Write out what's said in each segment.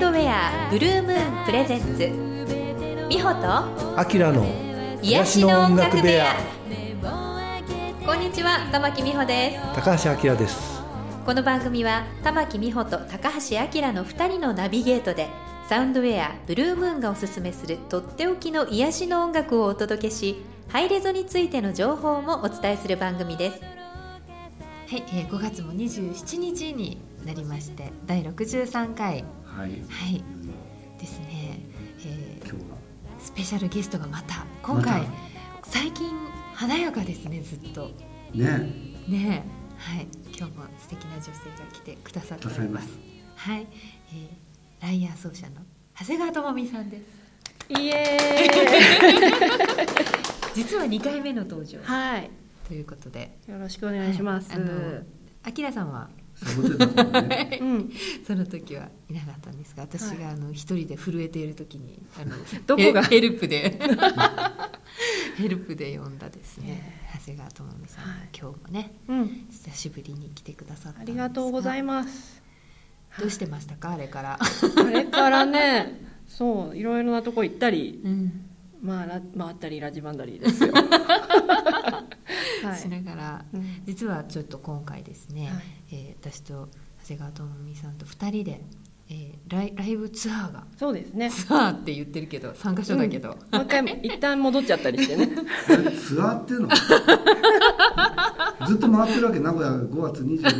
ウンドウェアブルームーンプレゼンツ美穂とアキラの癒しの音楽部屋。こんにちは玉木美穂です。高橋明です。この番組は玉木美穂と高橋明の2人のナビゲートでサウンドウェアブルームーンがおすすめするとっておきの癒しの音楽をお届けしハイレゾについての情報もお伝えする番組です。はい、えー、5月も27日になりまして第63回はい、はい。ですね、えー今日は。スペシャルゲストがまた今回、ま最近華やかですねずっと。ね。ね。えはい。今日も素敵な女性が来てくださっております。くはい、えー、ライアー奏者の長谷川智美さんです。イエーイ。実は2回目の登場。はい。ということで。よろしくお願いします、はい。あのあきらさんはね。うん。その時はいなかったんですが私があの一人で震えている時にあの どこが？ヘヘルプで。ヘルプで呼んだですね。長谷川智美さん、はい。今日もねうん。久しぶりに来てくださったんあですりがとうございまますどうしてましたか？あれから、あれからねそういろいろなとこ行ったり。うん。まあラ回ったりラジバンダリーですよ。は しながらうん。実はちょっと今回ですね、はい。えー私と長谷川智美さんと2人で、えーライライブツアーがそうですね。ツアーって言ってるけど3か所だけど、もう一回一旦戻っちゃったりしてね。えツアーっていうの？ずっと回ってるわけ名古屋5月25日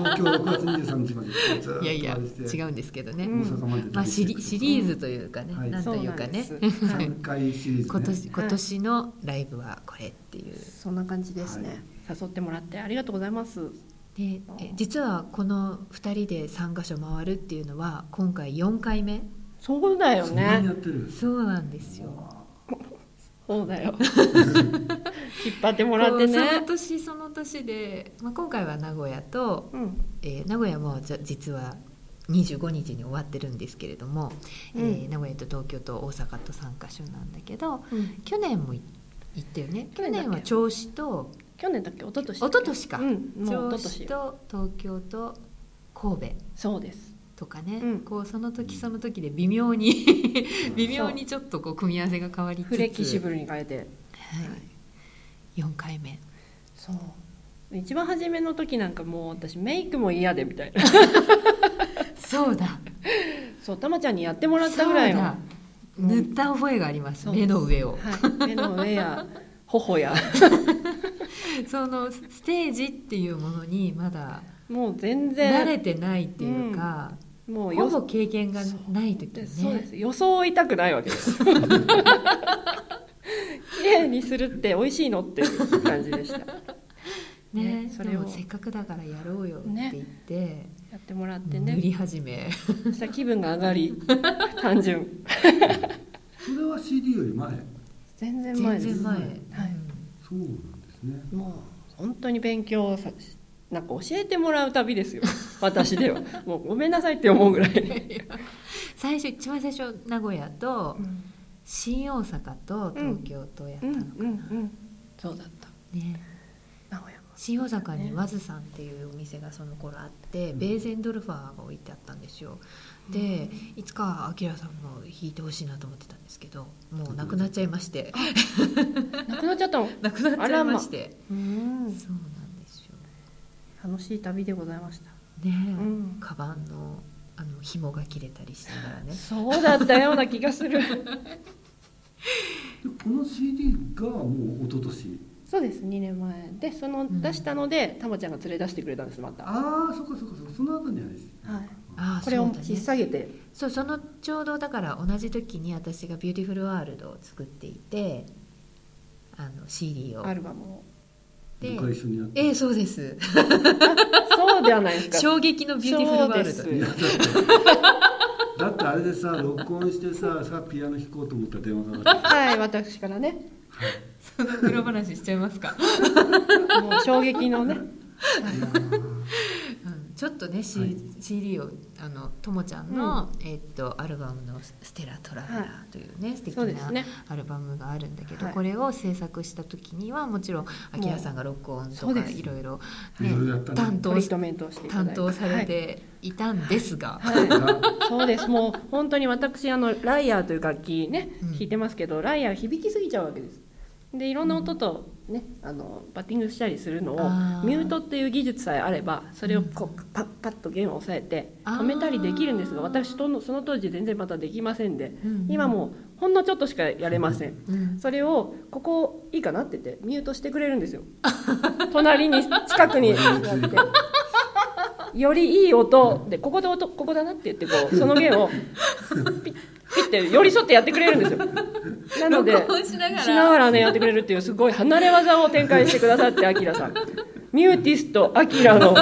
東京6月23日までずっといやいや違うんですけどね、までまあ、シリシリーズというかね、はい。なんというかね。そうなんです。はい。3回シリーズ、ね、今年今年のライブはこれっていう、そんな感じですね、誘ってもらってありがとうございます。でえ実はこの2人で3か所回るっていうのは今回4回目。そうだよね。やってる？そうなんですよそうだよ。引っ張ってもらってこうそのね年その年で、まあ、今回は名古屋と、うん。えー名古屋もじゃ実は25日に終わってるんですけれども、うん。えー名古屋と東京と大阪と3か所なんだけどうん。去年もい行ったよね。去去年は銚子と去年だっけ？一昨年一昨年か、うん。もう一銚子昨年と東京と神戸。そうですとかね、うん。こうその時その時で微妙に微妙にちょっとこう組み合わせが変わりつつ。フレキシブルに変えて。はい、4回目。そう。一番初めの時なんかもう私メイクも嫌でみたいな。そうだ。そうたまちゃんにやってもらったぐらいの、塗った覚えがあります目の上を、はい、目の上や 頬や。そのステージっていうものにまだもう全慣然れてないっていうか、もうよほぼ経験がない時でね。そうです。装いたくないわけです。綺麗にするって美味しいのっていう感じでした。ねねそれを。でもせっかくだからやろうよって言って、やってもらって塗りね始め。そしたら気分が上がり 単純。それは CD より前？全然前です。全然前、はいそうなんですね。もう本当に勉強さなんか教えてもらう旅ですよ。私では。もうごめんなさいって思うぐらい、最初一番最初名古屋と新大阪と東京とやったうんのかな、うん。うんそうだった。ね。名古屋も。新大阪にワズさんっていうお店がその頃あって、ベーゼンドルファーが置いてあったんですよ。でいつかアキラさんも弾いてほしいなと思ってたんですけどもうなくなっちゃいまして。なくなっちゃったの？なくなっちゃいまして。うんそうなん楽しい旅でございました。ねえ、ん。カバンのあの紐が切れたりしながらね。そうだったような気がする。でこの CD がもう一昨年。そうです2年前。でそのん出したのでたまちゃんが連れ出してくれたんですまた、はああそっかそっかそっか。その後にあれです。い、ああこれを引っ提げて。そうそのちょうどだから同じ時に私が「 Beautiful World」を作っていてあの CD を。アルバムをで僕が一緒にやってええそうです。そうではないですか。衝撃のビューティフルワールド。だって。あれでさ録音してささピアノ弾こうと思ったら電話がかかってはい私からね。その裏話しちゃいますか、もう衝撃のね。うん、ちょっとね、C はい CD をあのともちゃんの、えっとアルバムの「ステラトラベラー」というね、素敵なアルバムがあるんだけど、はい。これを制作した時にはもちろんアキラさんが録音とかい。ろいろね。担当担当されていたんですが、はい。がそうです。もう本当に私あのライアーという楽器ねうん。弾いてますけど、ライアー響きすぎちゃうわけです。でいろんな音とね、あのバッティングしたりするのをミュートっていう技術さえあればそれをこうパッパッと弦を押さえて止めたりできるんですが私とのその当時全然またできませんで、うん今もうほんのちょっとしかやれません、うん。それをここいいかなって言ってミュートしてくれるんですよ。隣に近くに。やってよりいい音でここで音ここだなって言ってこう その弦をピッピッて寄り添ってやってくれるんですよ。なのでしながら。しながらねやってくれるっていうすごい離れ技を展開してくださってアキラさん。ミューティストアキラの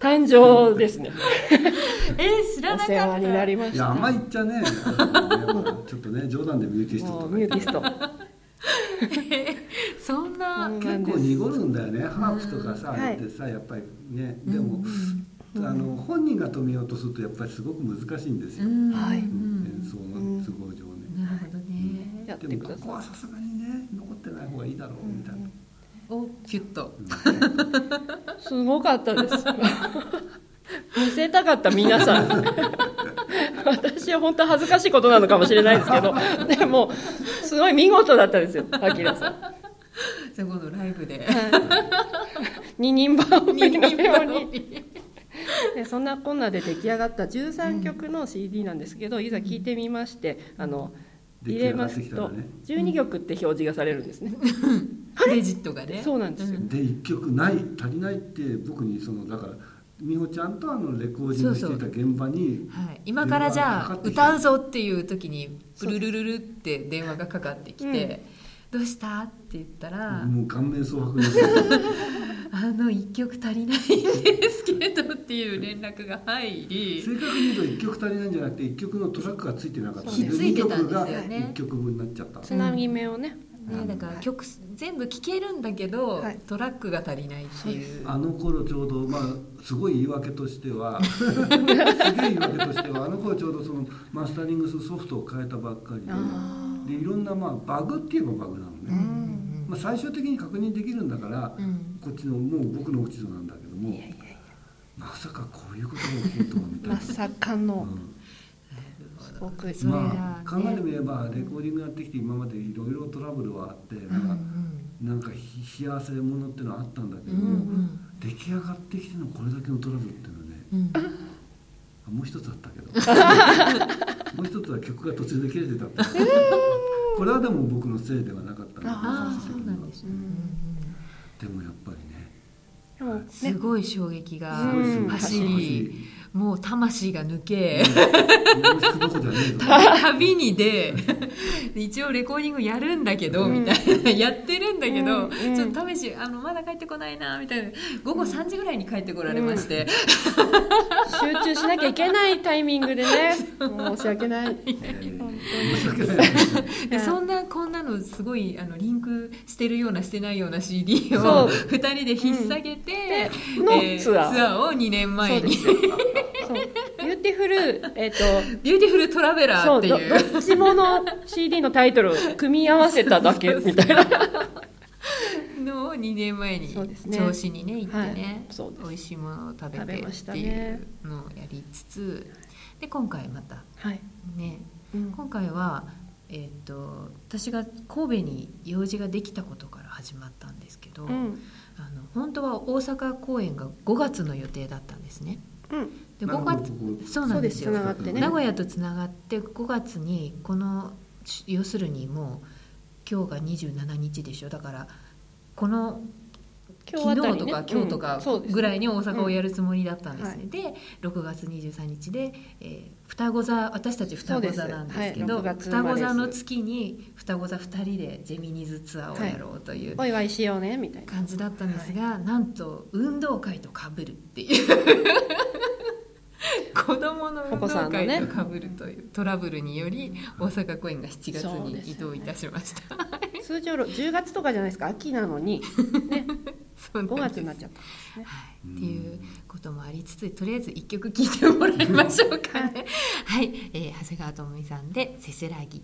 誕生ですね。えー、知らおなかった。世話になりました。いやあんま言っちゃね。ちょっとね冗談でミューティストもうとかミューティスト。そんな、うん結構濁るんだよね。ハープとかさ、うんあれってさやっぱりね。でも、あの本人が止めようとするとやっぱりすごく難しいんですよ、うん。はい。演奏の都合上ね、なるほどね、でもここはさすがにね残ってない方がいいだろうみたいな、おキュッと。いすごかったです。見せたかった皆さん。私は本当恥ずかしいことなのかもしれないですけど。でもすごい見事だったですよアキラさんじゃあ今度ライブで二人羽織のようにでそんなこんなで出来上がった13曲の CD なんですけど、いざ聴いてみましてあの入れますと12曲って表示がされるんですね、クレジットがねそうなんですよ、で1曲ない足りないって僕にそのだから美穂ちゃんとあのレコーディングしていた現場にはい、今からじゃあ歌うぞっていう時にプルルルルって電話がかかってきて「どうした?」って言ったらもう顔面蒼白になって「あの1曲足りないんですけど」っていう連絡が入り正確に言うと1曲足りないんじゃなくて1曲のトラックがついてなかったそうですついてたんですよ2ね曲が1曲分になっちゃった、つなぎ目をね、ね、だから曲全部聴けるんだけど、はい。トラックが足りないっていう。あの頃ちょうどまあすごい言い訳としては すげえ言い訳としてはあの頃ちょうどそのマスタリングするソフトを変えたばっかりであでいろんなまあバグって言えばバグなのね、うんまあ、最終的に確認できるんだから、うん。こっちのもう僕の落ち度なんだけどもまさかこういうことが起こるとはみたいなま。さかの。うん。すごくそれがまあ、考えてみねればレコーディングやってきて今までいろいろトラブルはあってなんか,、なんかひ冷や汗ものっていうのはあったんだけどうんも、うん。出来上がってきてのこれだけのトラブルっていうのはねもう一つあったけど。もう一つは曲が途中で切れてた。ってこれはでも僕のせいではなかったのでああ最終的にはそうなんですね、でもやっぱりね。ねすごい衝撃が走り、もう魂が抜け、旅に出 一応レコーディングやるんだけど、うん。みたいなやってるんだけど、うん。うんちょっと試しあのまだ帰ってこないなみたいな。午後3時ぐらいに帰ってこられまして、集中しなきゃいけないタイミングでね 申し訳ない。そんなこんなのすごいあのリンクしてるようなしてないような CD そをう。2人で引っ提げて、うん。のツアー。を2年前にビューティフルえっ、と Beautiful Traveler っていう。どっちもの CD のタイトルを組み合わせただけみたいな。のを2年前にそうですね。銚子にね行ってね、はい。美味しいものを食べてっていね。うのをやりつつで今回またはい、ねうん。今回は、えー、と私が神戸に用事ができたことから始まったんですけど、うん。あの本当は大阪公演が5月の予定だったんですね。うんで5なるほど。月ここそうなんですよ。ね。名古屋とつながって5月にこの要するにもう今日が27日でしょ。だからこの昨日とか今日とかぐらいに大阪をやるつもりだったんですね、うんで6月23日で、えー双子座私たち双子座なんですけどはい。6月生双子座の月に双子座2人でジェミニーズツアーをやろうというお祝いしようねみたいな。感じだったんですが、なんと運動会とかぶるっていう 子供の運動会とかぶるというトラブルにより大阪公演が7月に移動いたしました、通常10月とかじゃないですか。秋なのに、ね、そうなん5です。月になっちゃったんですね。はい、っていうこともありつつとりあえず一曲聴いてもらいましょうかね。はい、えー長谷川智美さんで「せせらぎ」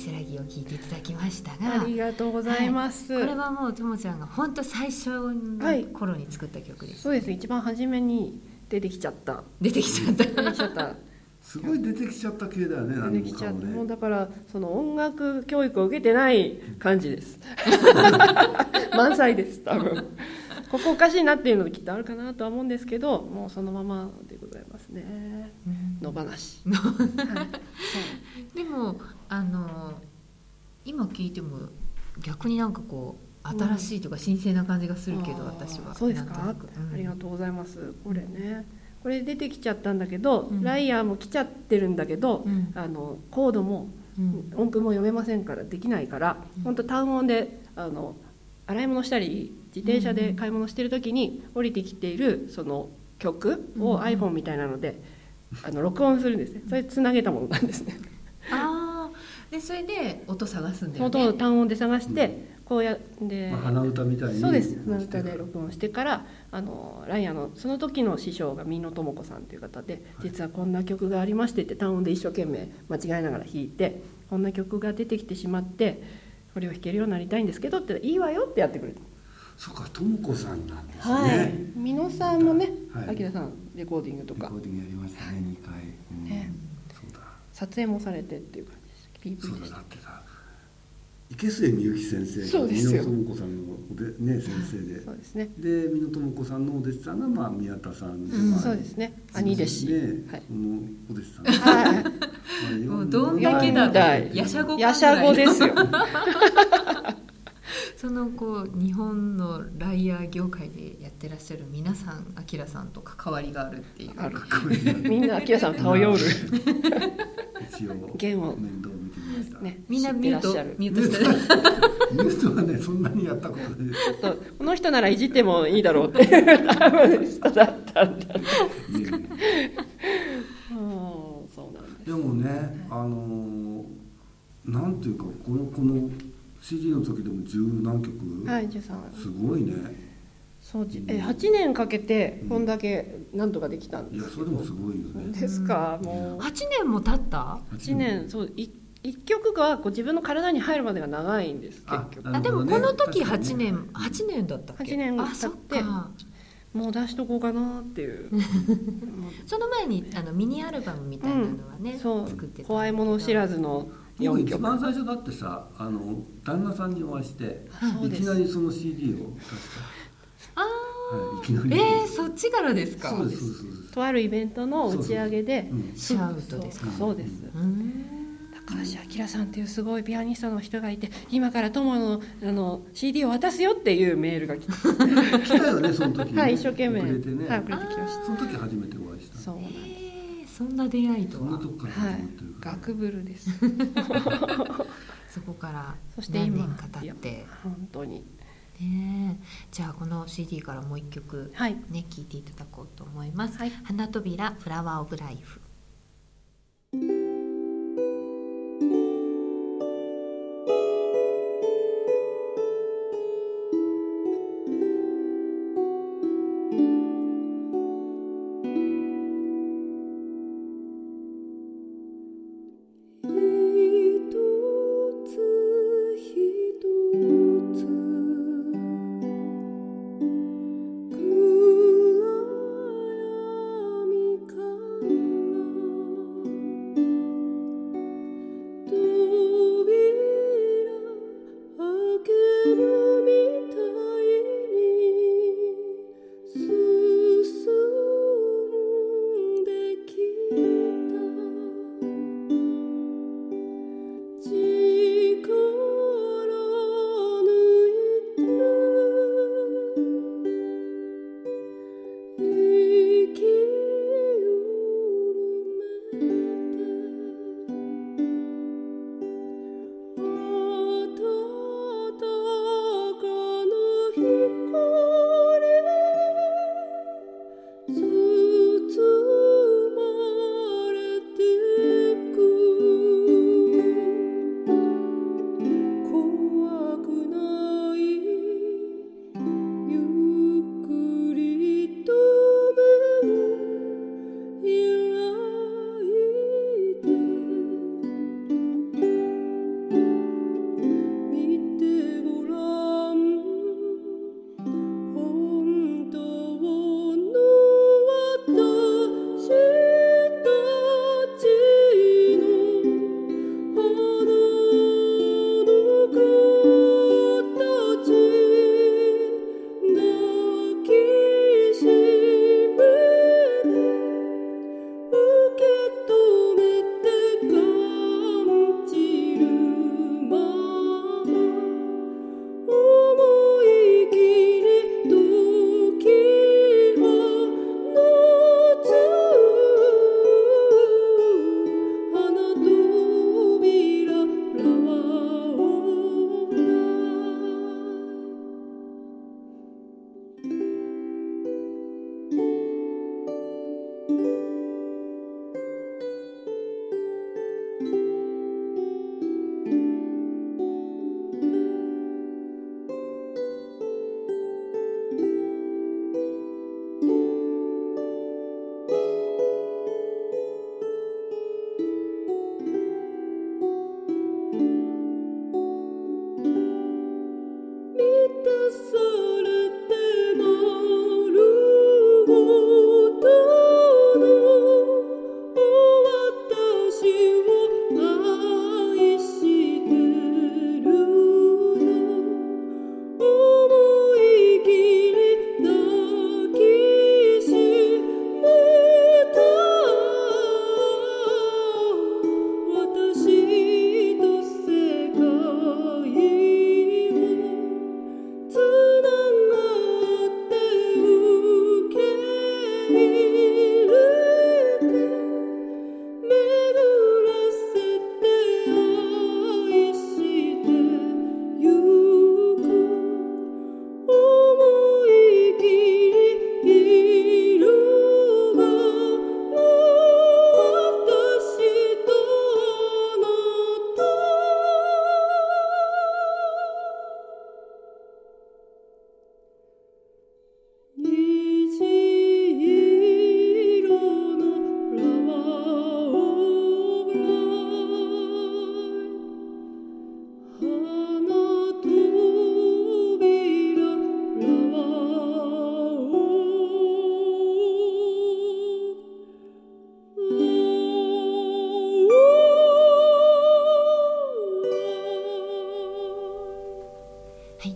せらぎを聴いていただきましたがありがとうございます、これはもうともちゃんが本当最初の頃に作った曲です、そうです一番初めに出てきちゃった出てきちゃった出てきちゃったすごい出てきちゃった系だよね出てきちゃったもかもねもうだからその音楽教育を受けてない感じです満載です多分ここおかしいなっていうのきっとあるかなとは思うんですけどもうそのままでございますね野放し、はい、でもあの今聞いても逆になんかこう新しいとか新鮮な感じがするけど、あー私は。そうですか？うん。ありがとうございます。これね。これ出てきちゃったんだけど、うん。ライヤーも来ちゃってるんだけど、うん。あのコードもうん。音符も読めませんからできないから、うん。本当単音であの洗い物したり自転車で買い物してる時に降りてきているその曲をうん。iPhone みたいなので、あの録音するんですね。それつなげたものなんですねでそれで音探すんだよ音をね単音で探して、こうやって、まあ、鼻歌みたいに。そうです。鼻歌で録音してからあのライアのその時の師匠が美濃智子さんという方で実はこんな曲がありましてって単音で一生懸命間違えながら弾いてこんな曲が出てきてしまってこれを弾けるようになりたいんですけどっていいわよってやってくれた。そうかとも子さんなんですね、はい。美濃さんもねはい。明さんレコーディングとか。レコーディングやりましたね2回、うん。ね。そうだ。撮影もされてっていう感じですそうだだってさ池末みゆき先生がそうですよ。美濃智子さんのおで、ね、先生で。そうですね。で美濃智子さんのお弟子さんが、まあ、宮田さんで、うんまあそうですね。兄弟子。ね、はい。そのお弟子さん。はい。まあもうどんだけだ四代やしゃごやしゃごですよ。そのこう日本のライアー業界でやってらっしゃる皆さんアキラさんと関わりがあるっていう。みんなアキラさんを頼る。一応弦を。面倒ねみんなミュートらっしゃる。ミュートしてる。ニュースはねそんなにやったことない。ですそうこの人ならいじってもいいだろうって。いう多分人だったんだ。いえいえうん。そうなんです。でもねあのーなんていうかこのこの CD の時でも十何曲、はいすごいね。そうじえ8年かけてこんだけなんとかできたんいやですそれでもすごいよね。ですかもう。8年も経った？8年。そうい一曲がこう自分の体に入るまでが長いんですあ結局。あでもこの時確かに8年8年だったっけ？8年あそっ経ってか。もう出しとこうかなっていう。その前にあのミニアルバムみたいなのはね、そう。作ってた怖いもの知らずの僕4曲。一番最初だってさあの旦那さんにお会いしてそうです。いきなりその CD を確あか、はい、いきなり。ーえー、そっちからですか？そうですそうですそうです。とあるイベントの打ち上げでうんシャウトですか？そうです。うーん高橋明さんっていうすごいピアニストの人がいて今から友のあの CD を渡すよっていうメールが来て。来たよねその時ね。はい一生懸命。遅れてね、はい遅れてきました。その時初めてお会いした。そうなんです。えーそんな出会いとは？そんなとこからはい始まってるから、ガクブルです。そこからそして今。何年か経って。本当に。ねえ。じゃあこの CD からもう一曲はい。ね聴いていただこうと思います、はい。花扉フラワーオブライフ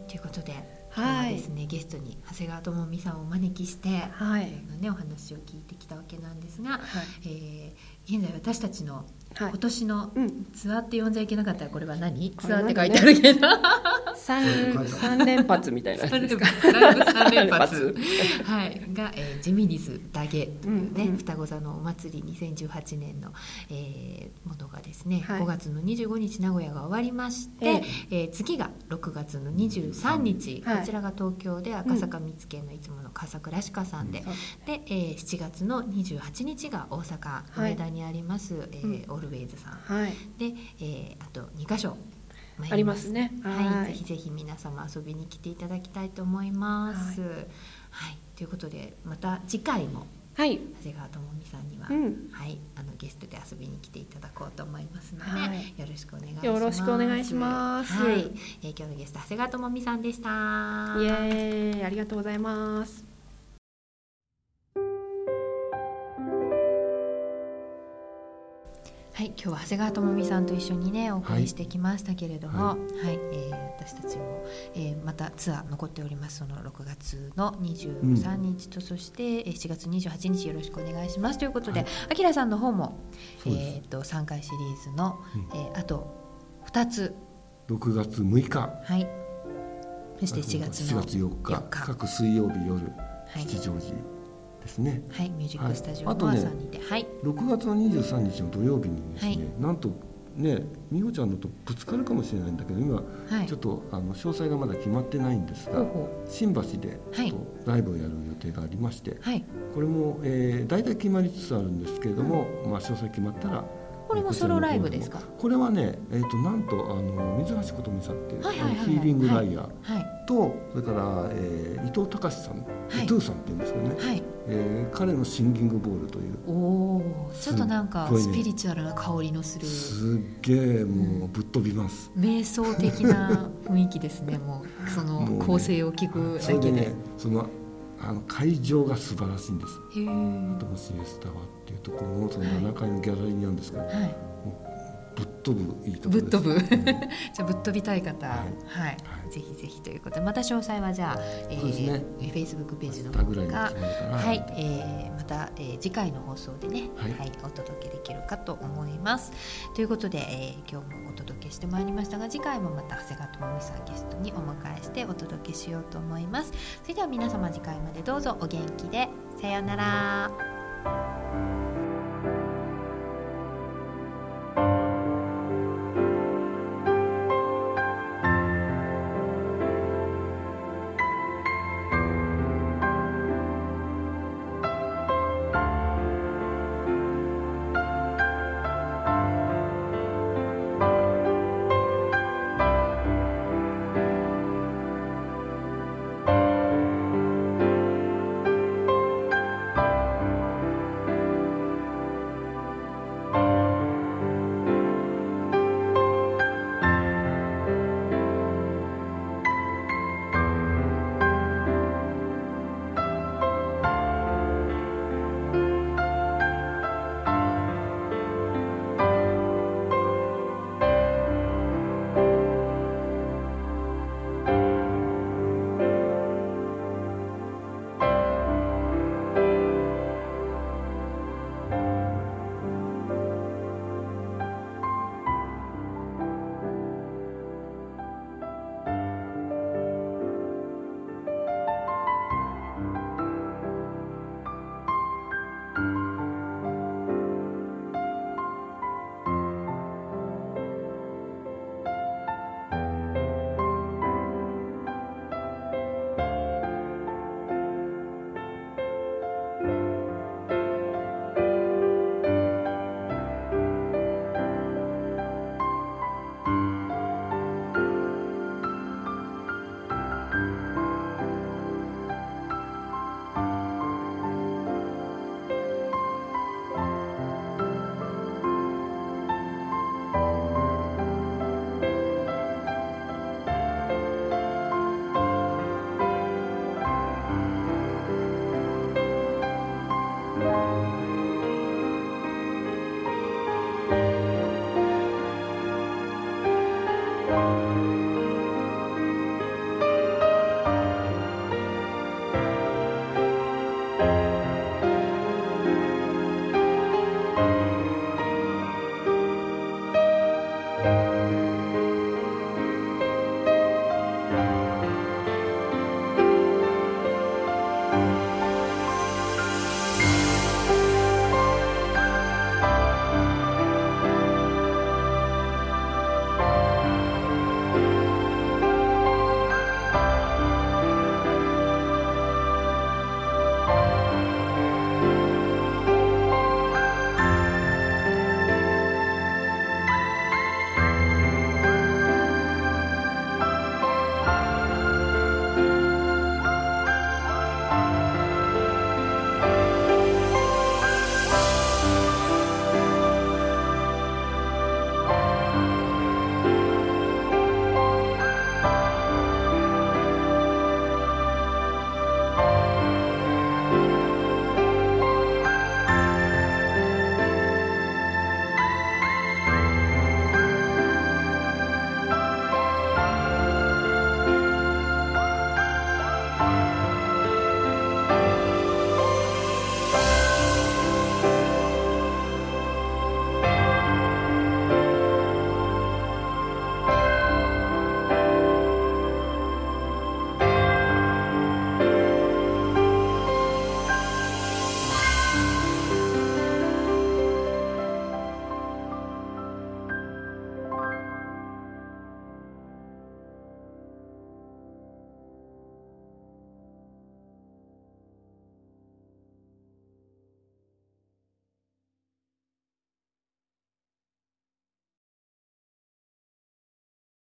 ということで、はい、ですねゲストに長谷川智美さんをお招きして、はい、のねお話を聞いてきたわけなんですが、はい、えー、現在私たちの今年のツアーって呼んじゃいけなかったらこれは何、は、ツアーって書いてあるけど、三三連発みたいなやつそれでですかもライブ3連発。連はい、が、えージェミニズダゲというね、うんうん。双子座のお祭り2018年の、えーものがですね、はい。5月の25日名古屋が終わりまして、ええ。ー次が6月の23日、はい。こちらが東京で赤坂見附のいつもの笠倉歯科さんで、そう。で、えー7月の28日が大阪はい梅田にあります、えーオルウェイズさん。はい。で、えーあと2箇所参ありますね。はい、はい。ぜひぜひ皆様遊びに来ていただきたいと思います。はい、ということでまた次回もはい。長谷川智美さんには、うん。はい、あのゲストで遊びに来ていただこうと思いますので、はい。よろしくお願いします。よろしくお願いします。はい、えー今日のゲスト長谷川智美さんでした。イエーイ。ありがとうございます今日は長谷川智美さんと一緒にねお送りしてきましたけれども、ははい、えー私たちも、えーまたツアー残っております。その6月の23日と、そしてえー7月28日よろしくお願いします。ということで、はい。あきらさんの方も、えそうです。ー、と3回シリーズの、うん。えーあと2つ、6月6日。はい、そして7月の7月4日。4日。各水曜日夜はい。吉祥寺ですね、はい、ミュージックスタジオの朝にて、はい、6月の23日の土曜日にですね、はい。なんとね美穂ちゃんのとぶつかるかもしれないんだけど今はい、ちょっとあの詳細がまだ決まってないんですが、ほうほ新橋でちょっとライブをやる予定がありまして、うはい、これも、えー、大体決まりつつあるんですけれども、まあ、詳細決まったらこれもソロライブですか？これはね、えー、となんとあの水橋琴美さんっていう、はいはいヒーリングライヤーはい、と、それから、えー伊藤隆さん、はい。トゥーさんっていうんですけどね、はい。えー彼のシンギングボールという。おちょっとなんかスピリチュアルな香りのする。すっげえもうぶっ飛びます、瞑想的な雰囲気ですね。もう。その構成を聞くだけで。ねそのあの会場が素晴らしいんですへえ。トモシエスタワーっていうところのその7階のギャラリーにあるんですけど、はい。ぶっ飛ぶいいところぶっ飛ぶ。う んじゃあぶっ飛びたい方、は、はいいぜひぜひということで、また詳細はじゃあ、えそうですねー、フェイスブックページの方か決まるかなはい、えーまた、えー次回の放送でね、ははいい、お届けできるかと思います。ということで、えー今日もお届けしてまいりましたが、次回もまた長谷川智美さんゲストにお迎えしてお届けしようと思います。それでは皆様次回までどうぞお元気でさようなら。